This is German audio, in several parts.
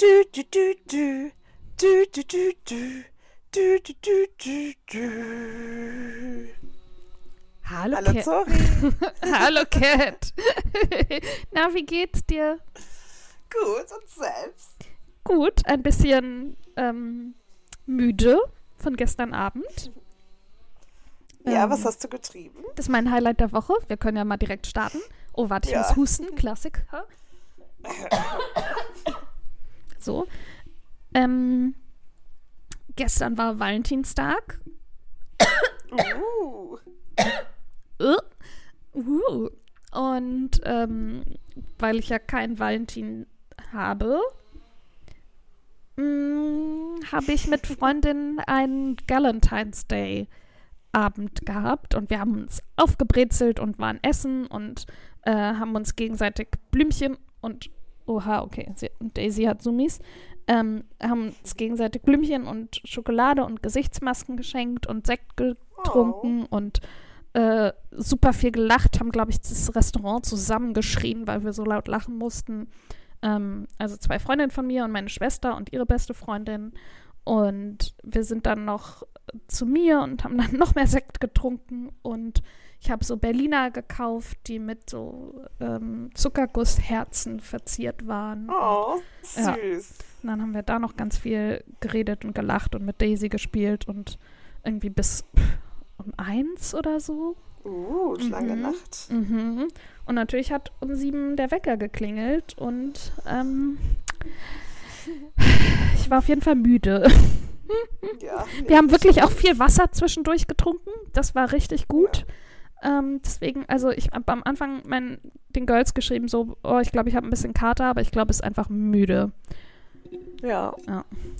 Du, du, du, du. Du, du, du, du. Du, du, du, du, du. Hallo, Hallo Cat. Zori. Hallo Cat. Na, wie geht's dir? Gut, und selbst? Gut, ein bisschen ähm, müde von gestern Abend. Ja, Ähm, was hast du getrieben? Das ist mein Highlight der Woche. Wir können ja mal direkt starten. Oh, warte, ich Ja. muss husten. Klassik. So. Ähm, gestern war Valentinstag. Uh, Uh. Uh. Und ähm, weil ich ja keinen Valentin habe, mm, habe ich mit Freundinnen einen Galentine's Day Abend gehabt und wir haben uns aufgebrezelt und waren essen und äh, haben uns gegenseitig Blümchen und oha, okay, sie, Daisy hat Summis, ähm, haben uns gegenseitig Blümchen und Schokolade und Gesichtsmasken geschenkt und Sekt getrunken und äh, super viel gelacht, haben, glaube ich, das Restaurant zusammengeschrien, weil wir so laut lachen mussten. Ähm, also zwei Freundinnen von mir und meine Schwester und ihre beste Freundin. Und wir sind dann noch zu mir und haben dann noch mehr Sekt getrunken. Und ich habe so Berliner gekauft, die mit so ähm, Zuckergussherzen verziert waren. oh, Ja. süß. Und dann haben wir da noch ganz viel geredet und gelacht und mit Daisy gespielt und irgendwie bis um eins oder so. Uh, lange Mhm. Nacht. Mhm. Und natürlich hat um sieben der Wecker geklingelt und ähm, ich war auf jeden Fall müde. Ja. Wir haben wirklich auch viel Wasser zwischendurch getrunken. Das war richtig gut. Ähm, deswegen, also ich habe am Anfang mein, den Girls geschrieben, so, oh, ich glaube, ich habe ein bisschen Kater, aber ich glaube, es ist einfach müde. Ja.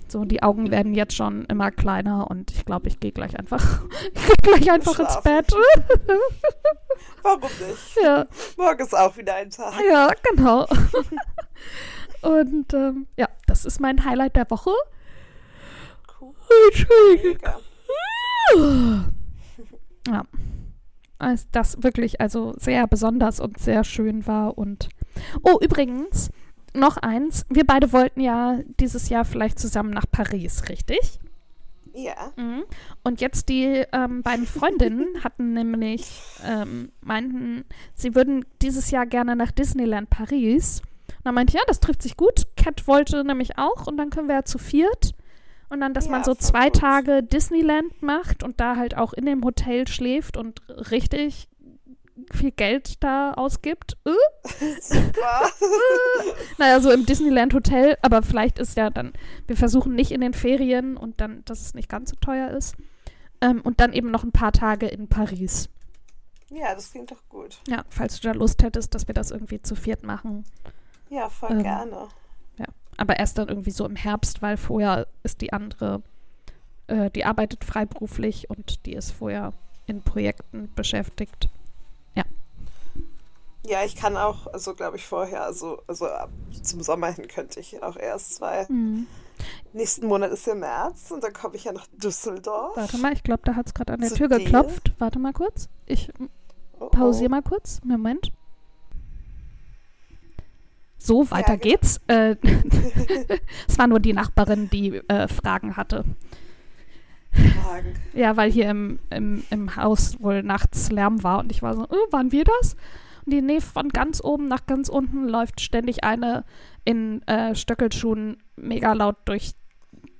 So, die Augen werden jetzt schon immer kleiner und ich glaube, ich gehe gleich einfach, ich geh gleich einfach ins. Bett. Warum nicht? ja, Morgen ist auch wieder ein Tag. ja, genau. und ähm, ja, das ist mein Highlight der Woche. Cool. Entschuldigung. Ja. Als das wirklich also sehr besonders und sehr schön war und oh übrigens noch eins wir beide wollten ja dieses Jahr vielleicht zusammen nach Paris richtig Ja. mhm. und jetzt die ähm, beiden Freundinnen hatten nämlich ähm, meinten sie würden dieses Jahr gerne nach Disneyland Paris und dann meinte ich ja das trifft sich gut Cat wollte nämlich auch und dann können wir ja zu viert und dann, dass man Ja, so voll zwei gut. Tage Disneyland macht und da halt auch in dem Hotel schläft und richtig viel Geld da ausgibt. Äh? Super. Naja, so im Disneyland Hotel, aber vielleicht ist ja dann, wir versuchen nicht in den Ferien und dann, dass es nicht ganz so teuer ist. Ähm, und dann eben noch ein paar Tage in Paris. ja, das klingt doch gut. Ja, falls du da Lust hättest, dass wir das irgendwie zu viert machen. Ja, voll Ähm, gerne. Aber erst dann irgendwie so im Herbst, weil vorher ist die andere, äh, die arbeitet freiberuflich und die ist vorher in Projekten beschäftigt. Ja, ich kann auch, also glaube ich vorher, also, also ab zum Sommer hin könnte ich auch erst, weil Mhm. nächsten Monat ist ja März und dann komme ich ja nach Düsseldorf. Warte mal, ich glaube, da hat es gerade an der Tür dir? geklopft. Warte mal kurz. Ich Oh, pausiere oh. mal kurz. Moment. So, weiter genau. geht's. Äh, es war nur die Nachbarin, die äh, Fragen hatte. Fragen. Ja, weil hier im, im, im Haus wohl nachts Lärm war und ich war so, äh, waren wir das? Und die, nee, von ganz oben nach ganz unten läuft ständig eine in äh, Stöckelschuhen mega laut durch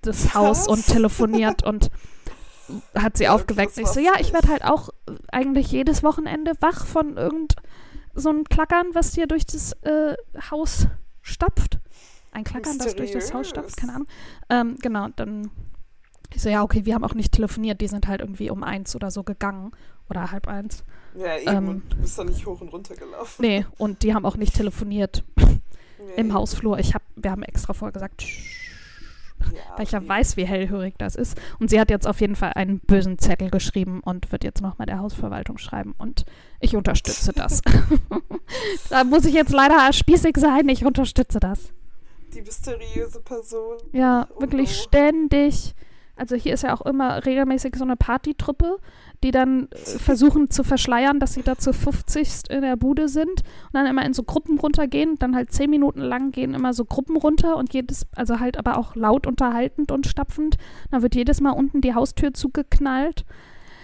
das Haus Was? und telefoniert und hat sie Ja, aufgeweckt. Und ich so, ja, ich werde halt auch eigentlich jedes Wochenende wach von irgend so ein Klackern, was hier durch das äh, Haus stapft. Ein Klackern, das durch das Haus stapft, keine Ahnung. Ähm, genau, dann ich so, ja, okay, wir haben auch nicht telefoniert, die sind halt irgendwie um eins oder so gegangen. Oder halb eins. Ja, eben. Ähm, und du bist doch nicht hoch und runter gelaufen. Nee, und die haben auch nicht telefoniert Nee. im Hausflur. Ich hab, wir haben extra vorher gesagt, Ja, weil ich ja weiß, wie hellhörig das ist. Und sie hat jetzt auf jeden Fall einen bösen Zettel geschrieben und wird jetzt nochmal der Hausverwaltung schreiben. Und ich unterstütze das. da muss ich jetzt leider spießig sein. Ich unterstütze das. Die mysteriöse Person. Ja, Oh, wirklich oh. ständig Also hier ist ja auch immer regelmäßig so eine Partytruppe, die dann äh, versuchen zu verschleiern, dass sie da zu 50 in der Bude sind und dann immer in so Gruppen runtergehen, dann halt zehn Minuten lang gehen immer so Gruppen runter und jedes, also halt aber auch laut unterhaltend und stapfend. Dann wird jedes Mal unten die Haustür zugeknallt.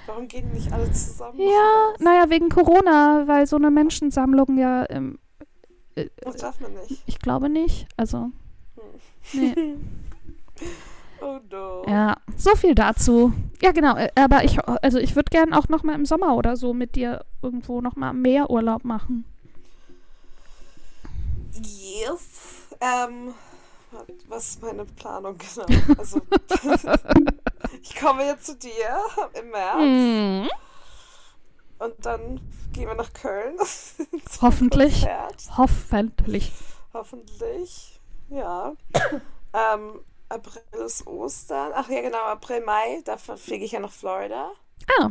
Warum gehen nicht alle zusammen? Ja, naja, wegen Corona, weil so eine Menschensammlung ja, ähm, Das darf man nicht. ich glaube nicht. Also, nee. Oh no. Ja, so viel dazu. Ja, genau. äh, Aber ich, also ich würde gern auch noch mal im Sommer oder so mit dir irgendwo noch mal mehr Urlaub machen. Yes. Ähm, was ist meine Planung genau? Also, ich komme jetzt zu dir im März Hm, und dann gehen wir nach Köln. Hoffentlich. Hoffentlich. Hoffentlich. Ja. ähm, April ist Ostern. Ach ja, genau, April, Mai. Da fliege ich ja nach Florida. Ah,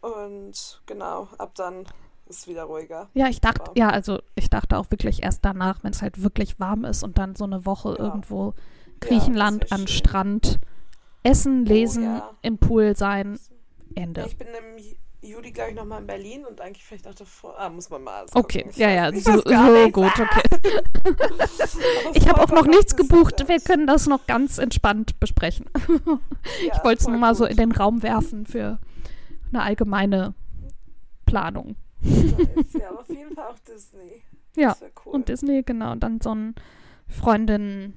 Und genau, ab dann ist wieder ruhiger. ja, ich dachte, ja, also ich dachte auch wirklich erst danach, wenn es halt wirklich warm ist und dann so eine Woche Ja. irgendwo Griechenland wär an. Strand, essen, lesen, ja. im Pool sein, Ja, Ende. ich bin im Juli, glaube ich, nochmal in Berlin und eigentlich vielleicht auch davor. Ah, muss man mal Okay, ja, ja, so, so gut, okay. Ich habe auch noch nichts gebucht. Wir können das noch ganz entspannt besprechen. Ja, Ich wollte es nur mal so gut. in den Raum werfen für eine allgemeine Planung. Nice. Ja, aber auf jeden Fall auch Disney. Ja, cool. Und Disney, genau, und dann so ein Freundin,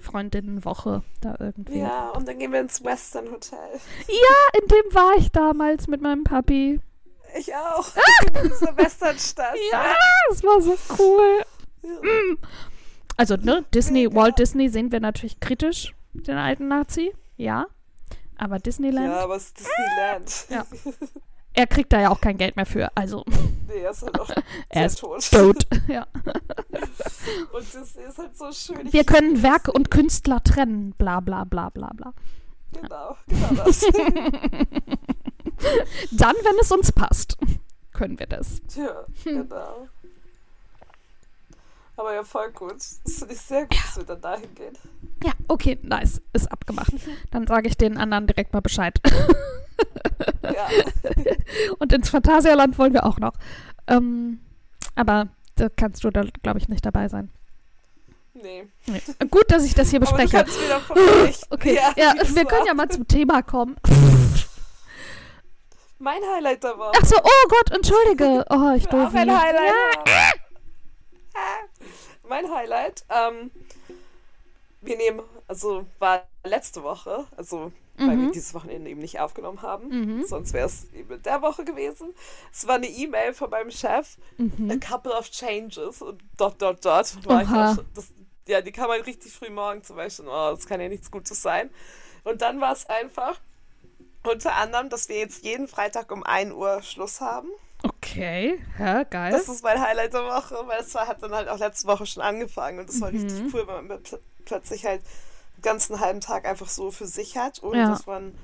Freundinnenwoche da irgendwie. ja, und dann gehen wir ins Western Hotel. In dem war ich damals mit meinem Papi. Ich auch. In dieser Westernstadt. Ja, das war so cool. Ja. Also, ne, Disney, Mega. Walt Disney sehen wir natürlich kritisch, den alten Nazi, ja. Aber Disneyland, Ja, aber es ist Disneyland. Ja. er kriegt da ja auch kein Geld mehr für. Also, Nee, er ist halt auch er ist tot. tot. ja. Und Disney ist halt so schön. Wir können Werk und Künstler trennen, bla bla bla bla bla. Genau, genau das. Dann, wenn es uns passt, können wir das. Tja, Hm. genau. Aber ja, voll gut. Das finde ich sehr gut, dass wir dann dahin gehen. Ja, okay, nice, ist abgemacht. Dann sage ich den anderen direkt mal Bescheid. Ja, Und ins Phantasialand wollen wir auch noch. Ähm, aber da kannst du da, glaube ich, nicht dabei sein. nee. Nee. Gut, dass ich das hier Aber du bespreche. wieder. Okay, ja, das wir war. können ja mal zum Thema kommen. Mein Highlight der Woche. Ach so, oh Gott, entschuldige. Oh, ich Ja, doof. ein Highlight. Ja. Ja. Mein Highlight, ähm, wir nehmen, also war letzte Woche, also weil wir Mhm. dieses Wochenende eben nicht aufgenommen haben. Mhm. Sonst wäre es eben in der Woche gewesen. Es war eine E-Mail von meinem Chef, a Mhm. couple of changes und dot, dot, dot. Auch schon, das, ja, die kam halt richtig früh morgen zum Beispiel. Oh, das kann ja nichts Gutes sein. Und dann war es einfach unter anderem, dass wir jetzt jeden Freitag um 1 Uhr Schluss haben. Okay, ja, geil. Das ist mein Highlight der Woche, weil es war, hat dann halt auch letzte Woche schon angefangen und das war Mhm. richtig cool, weil man pl plötzlich halt ganzen halben Tag einfach so für sich hat, ohne Ja. dass man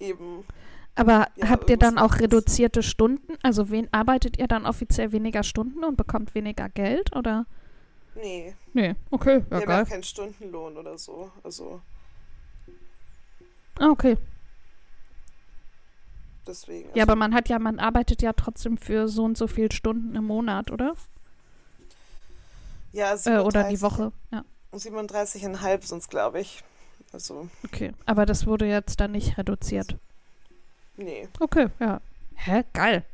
eben Aber Ja, habt ihr dann auch reduzierte Stunden? Also wen arbeitet ihr dann offiziell weniger Stunden und bekommt weniger Geld? Oder? Nee, Nee, okay, wir ja haben ja geil. auch keinen Stundenlohn oder so. Also Ah, okay. deswegen. Ja, also, aber man hat ja, man arbeitet ja trotzdem für so und so viele Stunden im Monat, oder? ja, Äh, oder die 37 Woche. Ja, 37,5 sonst, glaube ich. Also, okay. Aber das wurde jetzt dann nicht reduziert. nee. Okay, ja. Hä? Geil.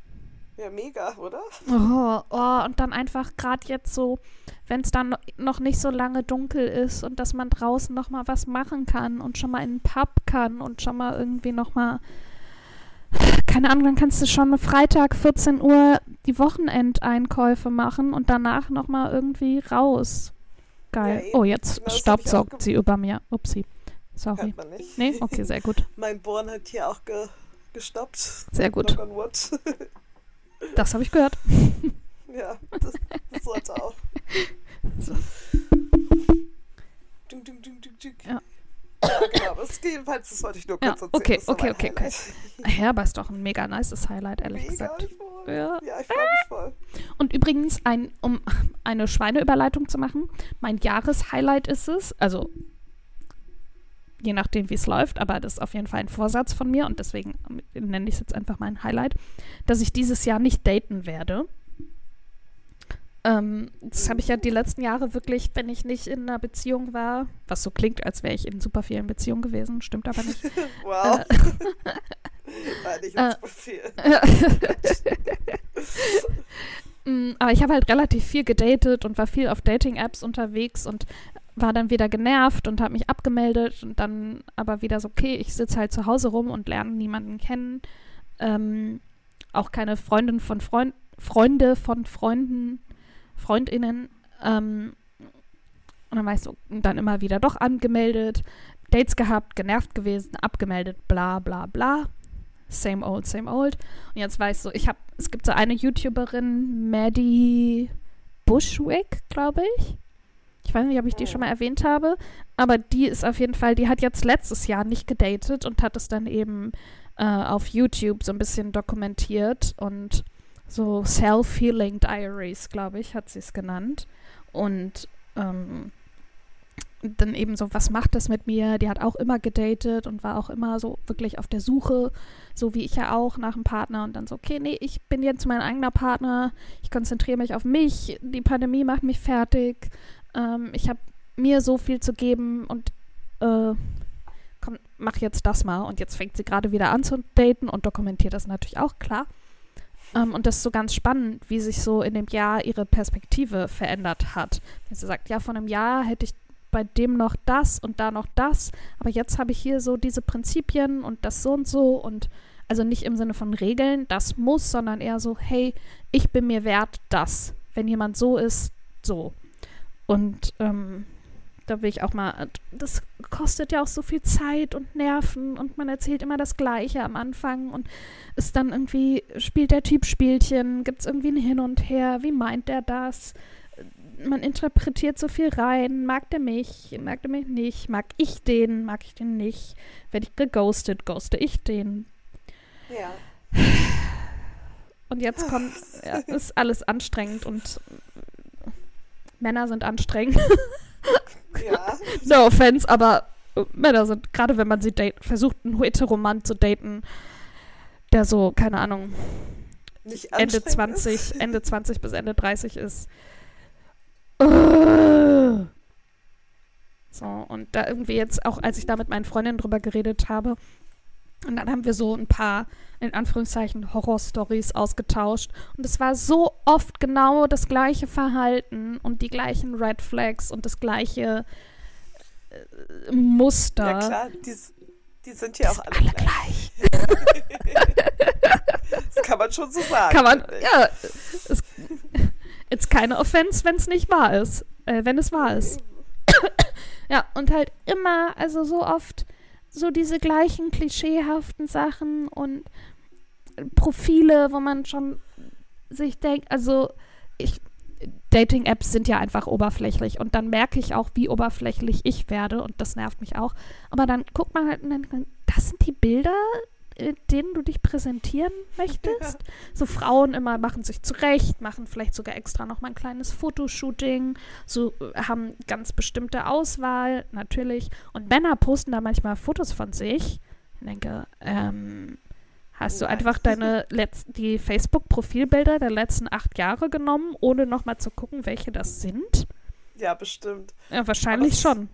Ja, mega, oder? Oh, oh, und dann einfach gerade jetzt so, wenn es dann noch nicht so lange dunkel ist und dass man draußen noch mal was machen kann und schon mal in den Pub kann und schon mal irgendwie noch mal keine Ahnung, dann kannst du schon Freitag 14 Uhr die Wochenendeinkäufe machen und danach noch mal irgendwie raus. Geil. Ja, oh, jetzt Genau ich staubsaugt sie über mir. Upsi. Sorry. Hört man nicht. Nee, okay, sehr gut. Mein Bohren hat hier auch ge gestoppt. Sehr gut. Das habe ich gehört. ja, das, das sollte auch. So. Ding, ding, ding. Ja. Ja, genau. Das, jedenfalls, das wollte ich nur Ja, kurz erzählen. okay, war okay, okay, okay. Highlight. Ja, aber ist doch ein mega nices Highlight, ehrlich Mega, gesagt. voll. Ja. Ja, ich freue mich voll. Und übrigens, ein, um eine Schweineüberleitung zu machen, mein Jahreshighlight ist es, also je nachdem, wie es läuft, aber das ist auf jeden Fall ein Vorsatz von mir und deswegen nenne ich es jetzt einfach mein Highlight, dass ich dieses Jahr nicht daten werde. Ähm, das habe ich ja die letzten Jahre wirklich, wenn ich nicht in einer Beziehung war, was so klingt, als wäre ich in super vielen Beziehungen gewesen, stimmt aber nicht. wow. Äh, war nicht äh, viel. Aber ich habe halt relativ viel gedatet und war viel auf Dating-Apps unterwegs und war dann wieder genervt und habe mich abgemeldet und dann aber wieder so, okay, ich sitze halt zu Hause rum und lerne niemanden kennen. Ähm, auch keine Freundin von Freund, Freunde von Freunden, Freundinnen. Ähm, und dann war ich so, dann immer wieder doch angemeldet, Dates gehabt, genervt gewesen, abgemeldet, bla bla bla. Same old, same old. Und jetzt weiß so, ich habe, es gibt so eine YouTuberin, Maddie Bushwick, glaube ich. Ich weiß nicht, ob ich die schon mal erwähnt habe, aber die ist auf jeden Fall, die hat jetzt letztes Jahr nicht gedatet und hat es dann eben äh, auf YouTube so ein bisschen dokumentiert und so Self-Healing Diaries, glaube ich, hat sie es genannt. Und ähm, dann eben so, was macht das mit mir? Die hat auch immer gedatet und war auch immer so wirklich auf der Suche, so wie ich ja auch nach einem Partner und dann so, okay, nee, ich bin jetzt mein eigener Partner, ich konzentriere mich auf mich, die Pandemie macht mich fertig, ähm, ich habe mir so viel zu geben und äh, komm, mach jetzt das mal. Und jetzt fängt sie gerade wieder an zu daten und dokumentiert das natürlich auch, klar. Ähm, und das ist so ganz spannend, wie sich so in dem Jahr ihre Perspektive verändert hat. Wenn sie sagt, ja, vor einem Jahr hätte ich bei dem noch das und da noch das, aber jetzt habe ich hier so diese Prinzipien und das so und so und also nicht im Sinne von Regeln, das muss, sondern eher so, hey, ich bin mir wert, das. Wenn jemand so ist, so. Und ähm, da will ich auch mal, das kostet ja auch so viel Zeit und Nerven und man erzählt immer das Gleiche am Anfang und ist dann irgendwie, spielt der Typ Spielchen, gibt es irgendwie ein Hin und Her, wie meint der das? Man interpretiert so viel rein, mag der mich, mag der mich nicht, mag ich den, mag ich den nicht, werde ich geghostet, ghoste ich den. Ja. Und jetzt kommt, ja, ist alles anstrengend und Männer sind anstrengend. Ja. no offense, aber äh, Männer sind, gerade wenn man sie date, versucht, einen Heteroman zu daten, der so, keine Ahnung, Ende anstrengend 20, ist. Ende 20 bis Ende 30 ist. So, und da irgendwie jetzt auch, als ich da mit meinen Freundinnen drüber geredet habe, und dann haben wir so ein paar, in Anführungszeichen, Horror-Stories ausgetauscht. Und es war so oft genau das gleiche Verhalten und die gleichen Red Flags und das gleiche äh, Muster. Ja klar, die, die sind ja auch alle Alle gleich. gleich. Das kann man schon so sagen. Kann man, ja. Es, it's keine Offense, wenn es nicht wahr ist. Äh, wenn es wahr ist. Ja, und halt immer, also so oft so diese gleichen klischeehaften Sachen und Profile, wo man schon sich denkt, also ich, Dating-Apps sind ja einfach oberflächlich und dann merke ich auch, wie oberflächlich ich werde und das nervt mich auch. Aber dann guckt man halt und dann, das sind die Bilder, in denen du dich präsentieren möchtest. So Frauen immer machen sich zurecht, machen vielleicht sogar extra noch mal ein kleines Fotoshooting, so äh, haben ganz bestimmte Auswahl, natürlich. Und Männer posten da manchmal Fotos von sich. Ich denke, ähm, hast du What? einfach deine die Facebook-Profilbilder der letzten acht Jahre genommen, ohne noch mal zu gucken, welche das sind? Ja, bestimmt. Ja, wahrscheinlich schon.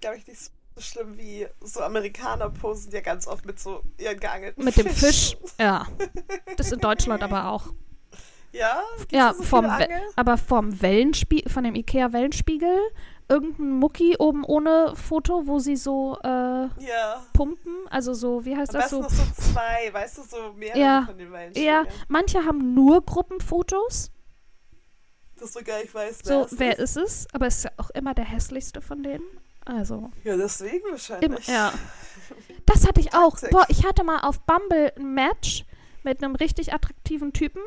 Glaube ich nicht so schlimm wie so Amerikaner posen ja ganz oft mit so ihren geangelten Mit dem Fisch, ja. Das in Deutschland aber auch. Ja? Ja, so vom aber vom Wellenspiegel, von dem Ikea-Wellenspiegel, irgendein Mucki oben ohne Foto, wo sie so äh, Ja. pumpen, also so, wie heißt Am das so? noch so zwei, weißt du, so mehrere Ja, von den Ja, Wellenspiegeln. manche haben nur Gruppenfotos, Dass du gar nicht weißt, so, wer wer es ist. ist es? Aber es ist ja auch immer der hässlichste von denen. Also, Ja, deswegen wahrscheinlich. immer, ja. Das hatte ich auch. Boah, ich hatte mal auf Bumble ein Match mit einem richtig attraktiven Typen.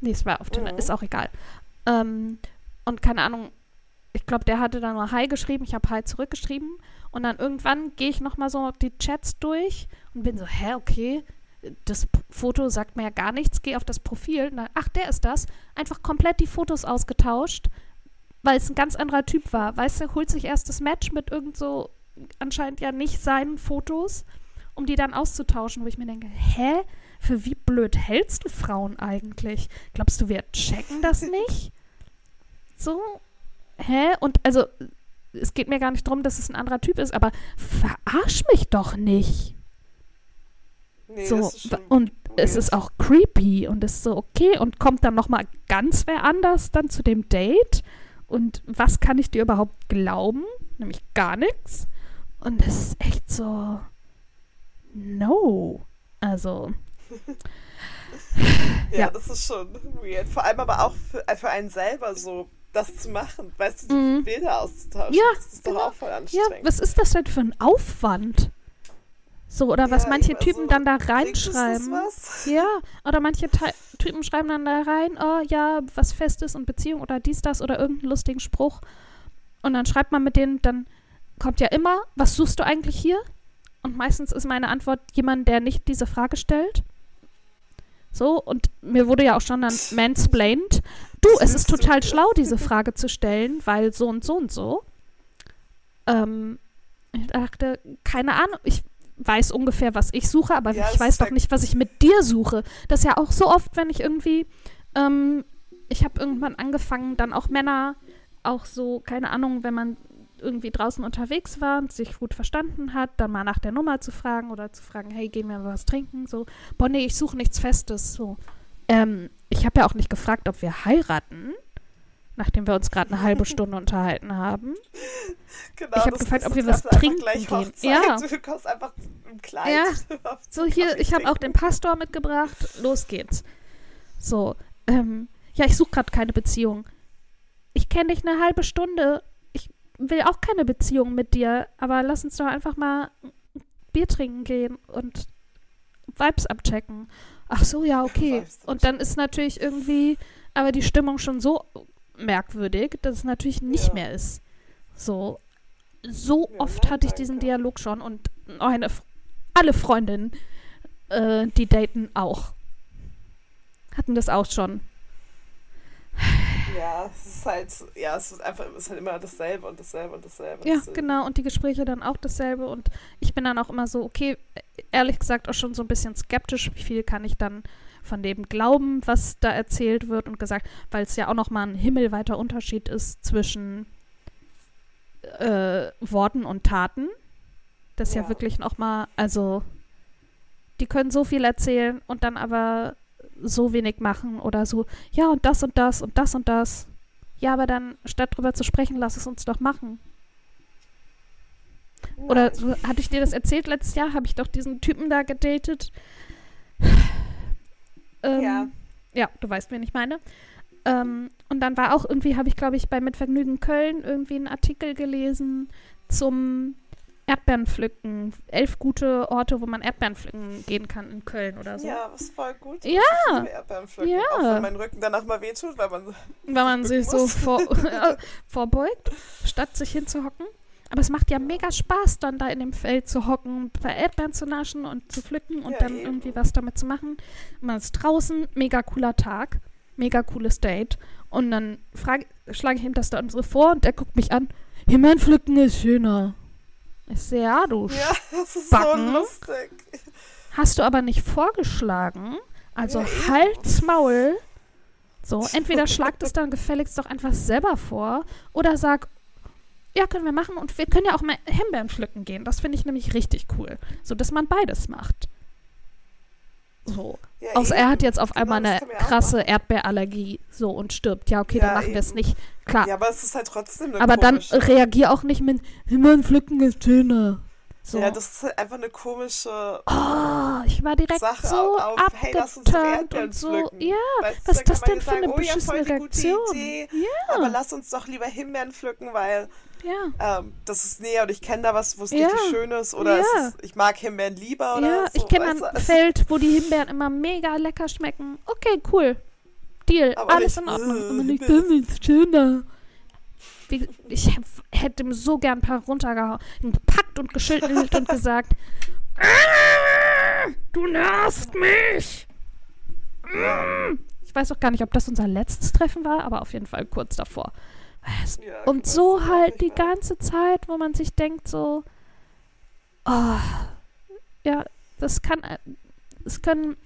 Nee, es war auf Tinder, Mhm. ist auch egal. Ähm, und keine Ahnung, ich glaube, der hatte dann nur Hi geschrieben, ich habe Hi zurückgeschrieben. Und dann irgendwann gehe ich nochmal so die Chats durch und bin so, hä, okay, das Foto sagt mir ja gar nichts, gehe auf das Profil. Und dann, ach, der ist das. Einfach komplett die Fotos ausgetauscht, weil es ein ganz anderer Typ war. Weißt du, holt sich erst das Match mit irgend so anscheinend ja nicht seinen Fotos, um die dann auszutauschen, wo ich mir denke, hä? Für wie blöd hältst du Frauen eigentlich? Glaubst du, wir checken das nicht? So, hä? Und also, es geht mir gar nicht darum, dass es ein anderer Typ ist, aber verarsch mich doch nicht. Nee, so, und es ist auch creepy und es ist so, okay, und kommt dann nochmal ganz wer anders dann zu dem Date? Und was kann ich dir überhaupt glauben? Nämlich gar nichts. Und es ist echt so, no. Also, Ja, Ja. das ist schon weird. Vor allem aber auch für, äh, für einen selber so, das zu machen. Weißt du, die Mhm. Bilder auszutauschen. Ja, das ist doch genau. auch voll ja, anstrengend. was ist das denn für ein Aufwand? So, oder was Ja, manche eben, Typen dann da reinschreiben. was? Ja, oder manche Ty Typen schreiben dann da rein, oh ja, was Festes und Beziehung oder dies, das oder irgendeinen lustigen Spruch. Und dann schreibt man mit denen, dann kommt ja immer, was suchst du eigentlich hier? Und meistens ist meine Antwort jemand, der nicht diese Frage stellt. So, und mir wurde ja auch schon dann mansplained. Du, es ist total schlau, diese Frage zu stellen, weil so und so und so. Ähm, ich dachte, keine Ahnung, ich weiß ungefähr, was ich suche, aber Ja, ich weiß doch nicht, was ich mit dir suche. Das ist ja auch so oft, wenn ich irgendwie, ähm, ich habe irgendwann angefangen, dann auch Männer, auch so, keine Ahnung, wenn man irgendwie draußen unterwegs war und sich gut verstanden hat, dann mal nach der Nummer zu fragen oder zu fragen, hey, gehen wir mal was trinken? So, boah, nee, ich suche nichts Festes. So, ähm, ich habe ja auch nicht gefragt, ob wir heiraten, nachdem wir uns gerade eine halbe Stunde unterhalten haben. Genau, Ich hab das gefragt, ob wir was trinken gehen. Hochzeit. Ja. Du kommst einfach im Kleid. Ja. So, hier, ich habe auch den. Pastor mitgebracht. Los geht's. So, ähm, ja, ich suche gerade keine Beziehung. Ich kenne dich eine halbe Stunde. Ich will auch keine Beziehung mit dir, aber lass uns doch einfach mal ein Bier trinken gehen und Vibes abchecken. Ach so, ja, okay. Und dann ist natürlich irgendwie, aber die Stimmung schon so merkwürdig, dass es natürlich nicht Ja. mehr ist. So, so Ja, oft hatte ich diesen. Dialog schon und meine, alle Freundinnen, äh, die daten auch. Hatten das auch schon. Ja, es ist halt, ja, es ist einfach, es ist halt immer dasselbe und dasselbe und dasselbe. Ja, Deswegen- genau. Und die Gespräche dann auch dasselbe. Und ich bin dann auch immer so, okay, ehrlich gesagt auch schon so ein bisschen skeptisch, wie viel kann ich dann von dem glauben, was da erzählt wird und gesagt, weil es ja auch nochmal ein himmelweiter Unterschied ist zwischen äh, Worten und Taten. Das ist ja, Ja. wirklich nochmal, also die können so viel erzählen und dann aber so wenig machen oder so, ja und das und das und das und das. Ja, aber dann, statt drüber zu sprechen, lass es uns doch machen. Oder so, hatte ich dir das erzählt letztes Jahr? Habe ich doch diesen Typen da gedatet. Ähm, Ja. Ja, du weißt, wen ich meine. Ähm, und dann war auch irgendwie, habe ich, glaube ich, bei Mitvergnügen Köln irgendwie einen Artikel gelesen zum Erdbeerenpflücken. Elf gute Orte, wo man Erdbeeren pflücken gehen kann in Köln oder so. Ja, was voll gut. Ja. Erdbeeren pflücken, Ja. Auch wenn mein Rücken danach mal wehtut, weil man. Wenn man sich so muss. vor, vorbeugt, statt sich hinzuhocken. Aber es macht ja mega Spaß, dann da in dem Feld zu hocken, ein paar Erdbeeren zu naschen und zu pflücken und Ja, dann eben. irgendwie was damit zu machen. Man ist draußen, mega cooler Tag, mega cooles Date. Und dann schlage ich ihm das dann so vor und er guckt mich an. Himbeeren pflücken ist schöner. Ich sehe, ja, du Ja, das ist Backen. so lustig. Hast du aber nicht vorgeschlagen. Also Ja, halt's Maul. So, entweder schlagt es dann gefälligst doch einfach selber vor oder sag, ja, können wir machen und wir können ja auch mal Himbeeren pflücken gehen. Das finde ich nämlich richtig cool. So, dass man beides macht. So. Ja, Außer er hat jetzt auf Genau, einmal eine krasse Erdbeerallergie so und stirbt. Ja, okay, Ja, dann machen wir es nicht. Klar. Ja, aber es ist halt trotzdem aber dann komische. reagier auch nicht mit Himbeeren pflücken ist schöner. So. Ja, das ist halt einfach eine komische Oh, ich war direkt Sache so auf, hey, lass uns Erdbeeren und so. pflücken. Ja, Weißt was ist das denn ja für eine sagen, oh ja, voll beschissene die gute Reaktion? Idee. Ja. Aber lass uns doch lieber Himbeeren pflücken, weil ja. ähm, das ist näher und ich kenne da was, wo es Ja. richtig schön ist. Oder Ja. es ist, ich mag Himbeeren lieber oder Ja, so. ich kenne ein Feld, wo die Himbeeren immer mega lecker schmecken. Okay, cool. Deal, Aber alles nicht, in Ordnung. äh, Aber nicht, das ist schöner. Wie, ich hätt- hätte ihm so gern ein paar runtergehauen, gepackt und geschüttelt und gesagt, "Ah, du nervst mich. Mm." Ich weiß auch gar nicht, ob das unser letztes Treffen war, aber auf jeden Fall kurz davor. Ja, Und so halt die ganze Zeit, wo man sich denkt so, oh, ja, das kann, es können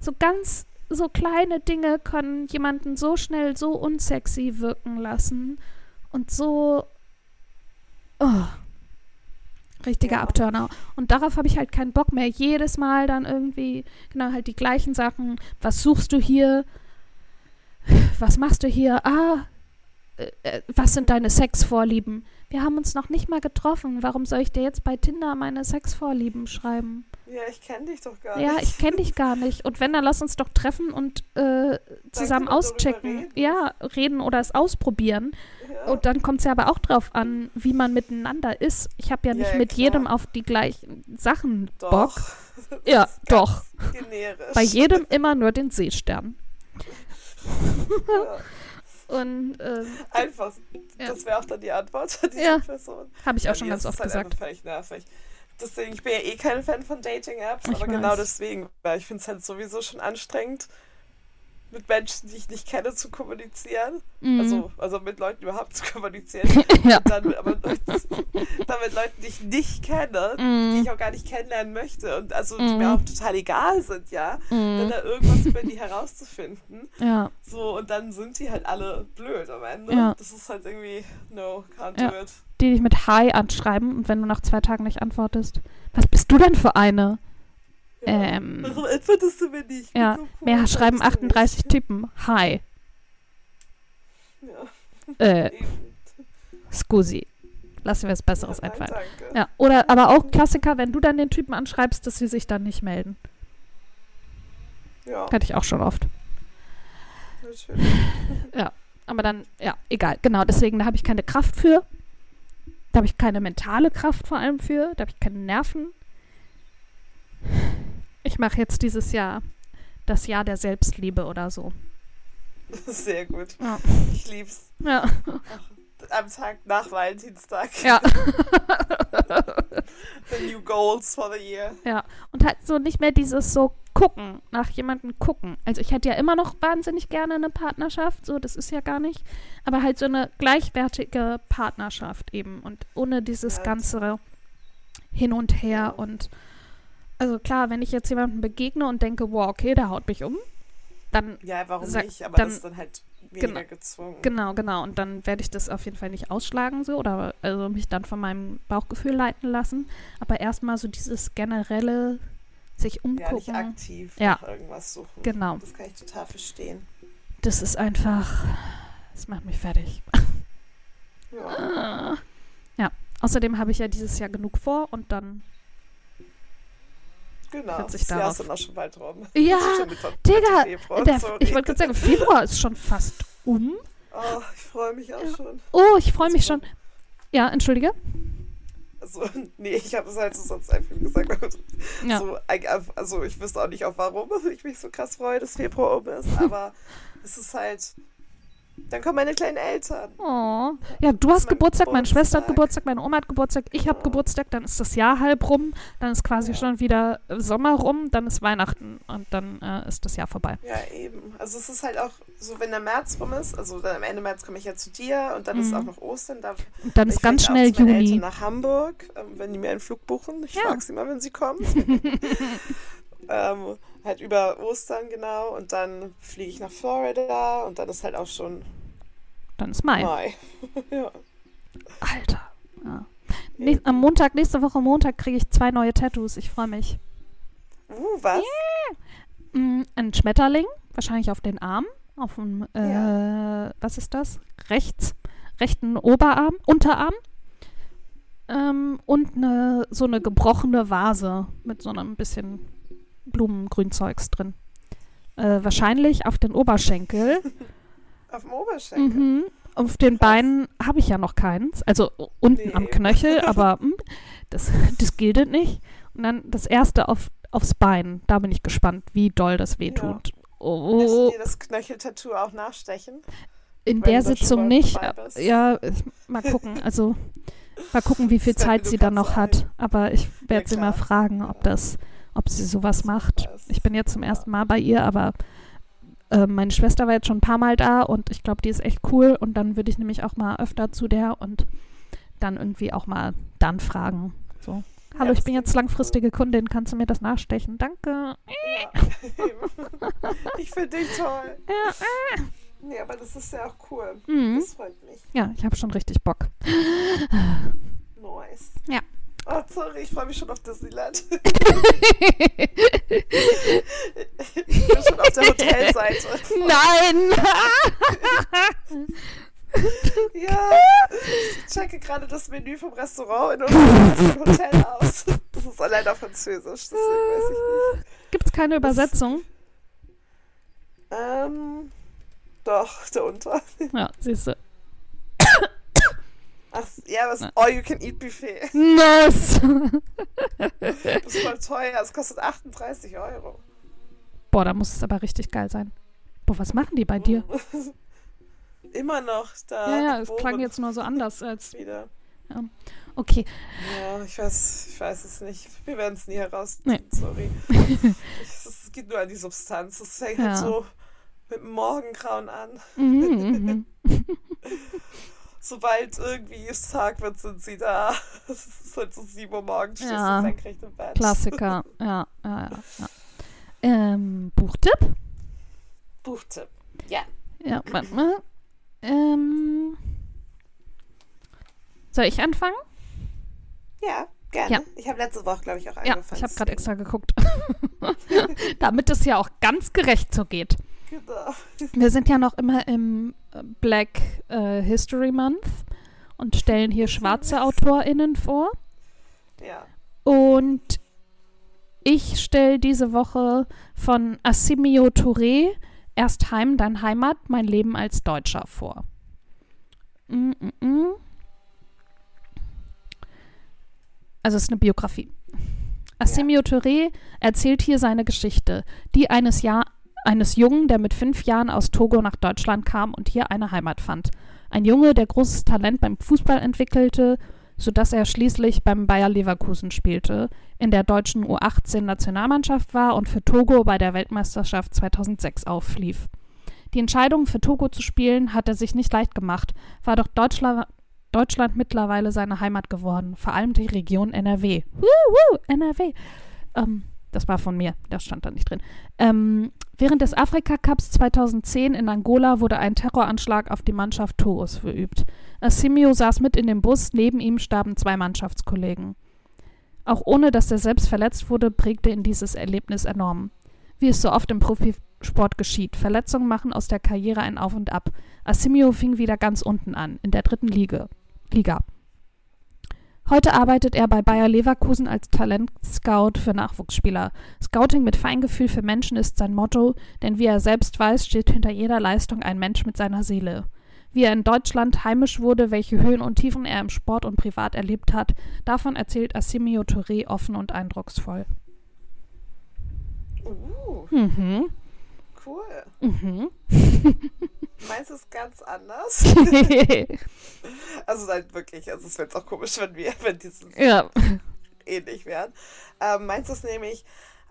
so ganz, so kleine Dinge können jemanden so schnell so unsexy wirken lassen und so, oh, richtiger Ja. Abturner. Und darauf habe ich halt keinen Bock mehr. Jedes Mal dann irgendwie, genau, halt die gleichen Sachen. Was suchst du hier? Was machst du hier? Ah, äh, äh, was sind deine Sexvorlieben? Wir haben uns noch nicht mal getroffen. Warum soll ich dir jetzt bei Tinder meine Sexvorlieben schreiben? Ja, ich kenne dich doch gar Ja, nicht. ich kenne dich gar nicht. Und wenn, dann lass uns doch treffen und äh, zusammen auschecken. reden. Ja, reden oder es ausprobieren. Ja. Und dann kommt es ja aber auch drauf an, wie man miteinander ist. Ich habe ja Ja, nicht ja, mit klar. jedem auf die gleichen Sachen doch. Bock. Das Ja, doch. Generisch. Bei jedem immer nur den Seestern. Ja. Und äh, Einfach. Ja. Das wäre auch dann die Antwort an diese Ja. Person. habe ich auch schon ganz oft halt gesagt. völlig nervig. Deswegen, ich bin ja eh kein Fan von Dating-Apps, aber genau weiß. deswegen, weil ich finde es halt sowieso schon anstrengend, mit Menschen, die ich nicht kenne, zu kommunizieren. Mhm. Also, also mit Leuten überhaupt zu kommunizieren. ja. Und dann, aber dann mit Leuten, die ich nicht kenne, die Mhm. ich auch gar nicht kennenlernen möchte und also die Mhm. mir auch total egal sind, ja. Dann Mhm. da irgendwas über die herauszufinden. Ja. So, und dann sind die halt alle blöd am Ende. Ja. Das ist halt irgendwie, no, can't Ja. do it. Die dich mit Hi anschreiben und wenn du nach zwei Tagen nicht antwortest. Was bist du denn für eine? Ja. Ähm, Warum antwortest du mir nicht? Ich ja, so cool, Mir schreiben antwortest du 38 Typen. Hi. Äh, Ja, eben. scusi. Lass mir was Besseres Ja, nein, einfallen. danke. Ja, oder aber auch Klassiker, wenn du dann den Typen anschreibst, dass sie sich dann nicht melden. Ja, Hatte ich auch schon oft. natürlich. Aber dann, ja, egal. Genau, deswegen, da habe ich keine Kraft für. Da habe ich keine mentale Kraft vor allem für. Da habe ich keine Nerven. Ich mache jetzt dieses Jahr das Jahr der Selbstliebe oder so. Sehr gut. Ja. Ich lieb's. Ja. Am Tag nach Valentinstag. Ja. The new goals for the year. ja. Und halt so nicht mehr dieses so gucken, nach jemandem gucken. Also ich hätte ja immer noch wahnsinnig gerne eine Partnerschaft, so, das ist ja gar nicht. Aber halt so eine gleichwertige Partnerschaft eben und ohne dieses Ja. ganze Hin und Her und also klar, wenn ich jetzt jemandem begegne und denke, wow, okay, der haut mich um, dann Ja, warum Sag- nicht? Aber dann- das ist dann halt weniger Genau. gezwungen. Genau, genau. Und dann werde ich das auf jeden Fall nicht ausschlagen so oder also mich dann von meinem Bauchgefühl leiten lassen. Aber erstmal so dieses generelle sich Ja, nicht umgucken. aktiv Ja. nach irgendwas suchen. Genau. Das kann ich total verstehen. Das ist einfach. Das macht mich fertig. Ja. Ja. Außerdem habe ich ja dieses Jahr genug vor und dann. Genau. Sich das Jahr ist dann auch schon bald rum. Ja, Digga, Februar, Der, ich wollte gerade sagen, Februar ist schon fast um. Oh, ich freue mich auch schon. Oh, ich freue mich schon. Ja, entschuldige. Also, nee, ich habe es halt so sonst einfach gesagt. Ja. So, also, ich wüsste auch nicht, auf warum ich mich so krass freue, dass Februar um ist. Aber es ist halt. Dann kommen meine kleinen Eltern. Oh. Ja, du hast mein Geburtstag, meine Schwester hat Geburtstag. Geburtstag, meine Oma hat Geburtstag, ich habe Ja. Geburtstag, dann ist das Jahr halb rum, dann ist quasi Ja. schon wieder Sommer rum, dann ist Weihnachten und dann äh, ist das Jahr vorbei. Ja, eben. Also es ist halt auch so, wenn der März rum ist, also dann am Ende März komme ich ja zu dir und dann ist Mhm. auch noch Ostern. Da Und dann ist ganz schnell Juni. Eltern nach Hamburg, ähm, wenn die mir einen Flug buchen. Ich Ja. frage sie mal, wenn sie kommen. ähm, halt über Ostern genau und dann fliege ich nach Florida und dann ist halt auch schon Dann ist Mai. Mai. ja. Alter. Ja. Näch- am Montag, nächste Woche Montag kriege ich zwei neue Tattoos. Ich freue mich. Uh, was? Mm, ein Schmetterling, wahrscheinlich auf den Arm, auf dem, äh, Ja. was ist das? Rechts, rechten Oberarm, Unterarm. Ähm, und eine, so eine gebrochene Vase mit so einem bisschen Blumengrünzeugs drin. Äh, wahrscheinlich auf den Oberschenkel. Auf dem Oberschenkel. Mhm. Auf den. Beinen habe ich ja noch keins. Also unten Nee. am Knöchel, aber hm, das, das gilt nicht. Und dann das erste auf, aufs Bein. Da bin ich gespannt, wie doll das wehtut. Lässt Oh, du dir das Knöcheltattoo auch nachstechen? in der Sitzung nicht. Ja, mal gucken. Also mal gucken, wie viel Zeit sie dann noch hat. Aber ich werde Ja, sie mal fragen, ob das, ob sie sowas macht. Ich bin jetzt zum ersten Mal bei ihr, aber äh, meine Schwester war jetzt schon ein paar Mal da und ich glaube, die ist echt cool. Und dann würde ich nämlich auch mal öfter zu der und dann irgendwie auch mal dann fragen. So. Hallo, ich bin jetzt langfristige Kundin, kannst du mir das nachstechen? Danke. Ja. ich finde dich toll. Ja. Nee, aber das ist ja auch cool. Mhm. Das freut mich. ja ich habe schon richtig Bock. Nice. Ja. Oh, sorry, ich freue mich schon auf Disneyland. ich bin schon auf der Hotelseite. Nein! Ja, ich checke gerade das Menü vom Restaurant in unserem Hotel aus. Das ist allein auf Französisch, deswegen weiß ich nicht. Gibt's keine Übersetzung? Ähm, doch, darunter. Ja, siehst du. Ach, ja, was All-You-Can-Eat-Buffet. Nice! Das ist voll teuer, es kostet 38 Euro. Boah, da muss es aber richtig geil sein. Boah, was machen die bei dir? Immer noch da. Ja, ja, es klang jetzt nur so anders als. wieder. Okay. Ja, ich weiß, ich weiß es nicht. Wir werden es nie heraus. Nee. Sorry. Es geht nur an die Substanz. Es fängt Ja. halt so mit dem Morgengrauen an. Mhm, mhm. Sobald irgendwie es Tag wird, sind sie da. Es ist halt so 7 Uhr morgens, stehst Ja. du senkrecht im Bett. Klassiker. Ja, ja, ja. ja. Ähm, Buchtipp? Buchtipp. Ja. Ja, warte mal. Ähm, soll ich anfangen? Ja, gerne. Ja. Ich habe letzte Woche, glaube ich, auch Ja, angefangen. ich habe gerade extra geguckt. Damit es ja auch ganz gerecht so geht. Wir sind ja noch immer im äh, Black äh, History Month und stellen hier schwarze AutorInnen vor. Ja. Und ich stelle diese Woche von Assimio Touré Erst Heim, dann Heimat, mein Leben als Deutscher vor. Mm -mm -mm. Also es ist eine Biografie. Assimio Touré erzählt hier seine Geschichte, die eines, Jahr, eines Jungen, der mit fünf Jahren aus Togo nach Deutschland kam und hier eine Heimat fand. Ein Junge, der großes Talent beim Fußball entwickelte, sodass er schließlich beim Bayer Leverkusen spielte, in der deutschen U18-Nationalmannschaft war und für Togo bei der Weltmeisterschaft 2006 auflief. Die Entscheidung, für Togo zu spielen, hat er sich nicht leicht gemacht, war doch Deutschland, Deutschland mittlerweile seine Heimat geworden, vor allem die Region NRW. Wuhu, NRW. Ähm, das war von mir, das stand da nicht drin. Ähm, während des Afrika-Cups 2010 in Angola wurde ein Terroranschlag auf die Mannschaft Togos verübt. Assimio saß mit in dem Bus, neben ihm starben zwei Mannschaftskollegen. Auch ohne dass er selbst verletzt wurde, prägte ihn dieses Erlebnis enorm. Wie es so oft im Profisport geschieht, Verletzungen machen aus der Karriere ein Auf und Ab. Assimio fing wieder ganz unten an, in der dritten Liga. Liga. Heute arbeitet er bei Bayer Leverkusen als Talentscout für Nachwuchsspieler. Scouting mit Feingefühl für Menschen ist sein Motto, denn wie er selbst weiß, steht hinter jeder Leistung ein Mensch mit seiner Seele. Wie er in Deutschland heimisch wurde, welche Höhen und Tiefen er im Sport und privat erlebt hat, davon erzählt Assimio Touré offen und eindrucksvoll. Uh, Mhm. Cool. Mhm. Meins ist ganz anders. Also halt wirklich, also es wäre jetzt auch komisch, wenn wir, wenn die ja. ähnlich wären. Ähm, meins ist nämlich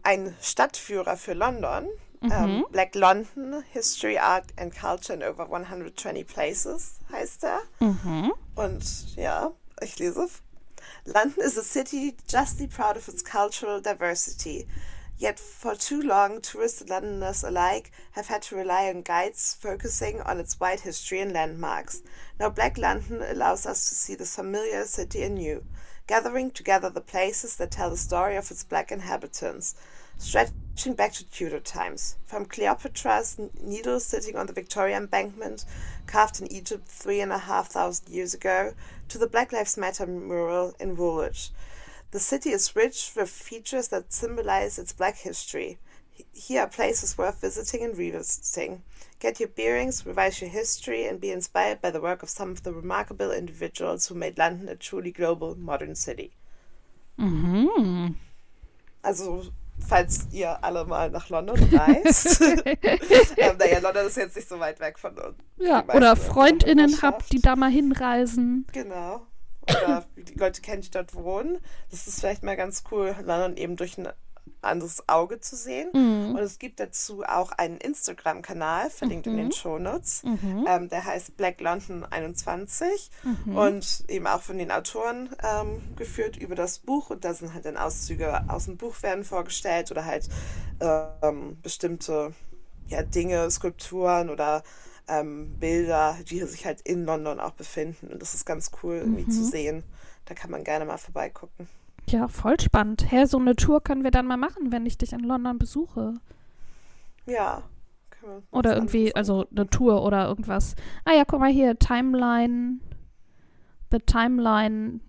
ein Stadtführer für London. Mhm. Ähm, Black London, History, Art and Culture in over 120 places heißt er. Mhm. Und ja, ich lese. London is a city justly proud of its cultural diversity. Yet for too long, tourists and Londoners alike have had to rely on guides focusing on its wide history and landmarks. Now, Black London allows us to see the familiar city anew, gathering together the places that tell the story of its black inhabitants, stretching back to Tudor times. From Cleopatra's needle sitting on the Victoria embankment, carved in Egypt three and a half thousand years ago, to the Black Lives Matter mural in Woolwich. The city is rich with features that symbolize its black history. Here are places worth visiting and revisiting. Get your bearings, revise your history, and be inspired by the work of some of the remarkable individuals who made London a truly global modern city. Mhm. Also, falls ihr alle mal nach London reist. ähm, naja, London ist jetzt nicht so weit weg von uns. Ja, oder FreundInnen habt, die da mal hinreisen. Genau. Oder die Leute kennen, die dort wohnen. Das ist vielleicht mal ganz cool, London eben durch einen anderes Auge zu sehen. Mhm. Und es gibt dazu auch einen Instagram-Kanal, verlinkt in den Shownotes. Mhm. Ähm, der heißt Black London 21 Mhm. und eben auch von den Autoren ähm, geführt über das Buch. Und da sind halt dann Auszüge aus dem Buch werden vorgestellt oder halt ähm, bestimmte ja, Dinge, Skulpturen oder ähm, Bilder, die sich halt in London auch befinden. Und das ist ganz cool irgendwie zu Mhm. sehen. Da kann man gerne mal vorbeigucken. Ja, voll spannend. Hä, so eine Tour können wir dann mal machen, wenn ich dich in London besuche. Ja. Oder irgendwie, also eine Tour oder irgendwas. Ah ja, guck mal hier, Timeline, The Timeline,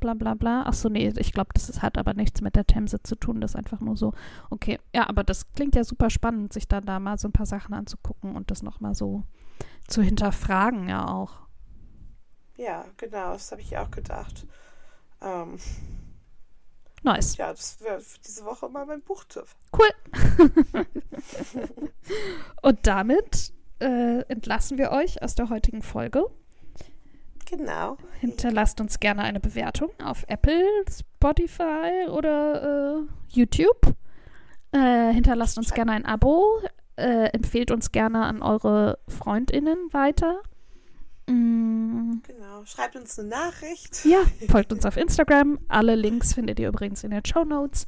bla bla bla. Achso, nee, ich glaube, das ist, hat aber nichts mit der Themse zu tun, das ist einfach nur so. Okay, ja, aber das klingt ja super spannend, sich dann da mal so ein paar Sachen anzugucken und das nochmal so zu hinterfragen, ja auch. Ja, genau, das habe ich auch gedacht. Ähm, Nice. ja, das wäre für diese Woche mal mein Buchtipp. Cool. und damit äh, entlassen wir euch aus der heutigen Folge. Genau. Hinterlasst uns gerne eine Bewertung auf Apple, Spotify oder äh, YouTube. Äh, hinterlasst uns gerne ein Abo. Äh, empfehlt uns gerne an eure FreundInnen weiter. Mm, Genau. Schreibt uns eine Nachricht. ja, folgt uns auf Instagram. Alle Links findet ihr übrigens in den Show Notes.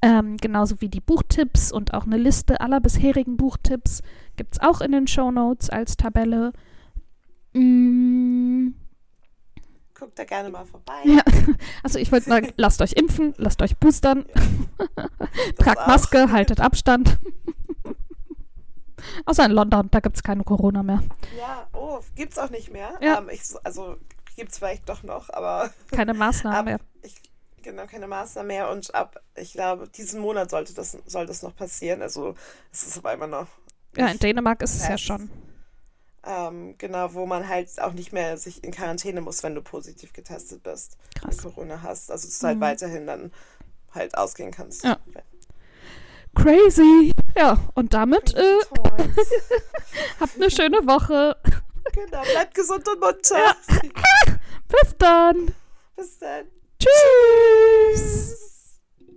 Ähm, genauso wie die Buchtipps und auch eine Liste aller bisherigen Buchtipps gibt es auch in den Show Notes als Tabelle. Mm, Guckt da gerne mal vorbei. Ja. Also ich wollte sagen, lasst euch impfen, lasst euch boostern, Das tragt auch. Maske, haltet Abstand. Außer in London, da gibt es keine Corona mehr. Ja, oh, gibt's auch nicht mehr. Ja. Ähm, ich, also gibt's vielleicht doch noch, aber Keine Maßnahmen ab, mehr. ich, genau keine Maßnahmen mehr und ab, ich glaube, diesen Monat sollte das, soll das noch passieren. Also es ist aber immer noch Ja, in Dänemark ist es ja schon. Ähm, genau, wo man halt auch nicht mehr sich in Quarantäne muss, wenn du positiv getestet bist und Krass. Corona hast. Also dass du halt Mhm. weiterhin dann halt ausgehen kannst. Ja. Crazy. Ja, und damit äh, habt eine schöne Woche. genau, bleibt gesund und munter. Ja. Bis dann. Bis dann.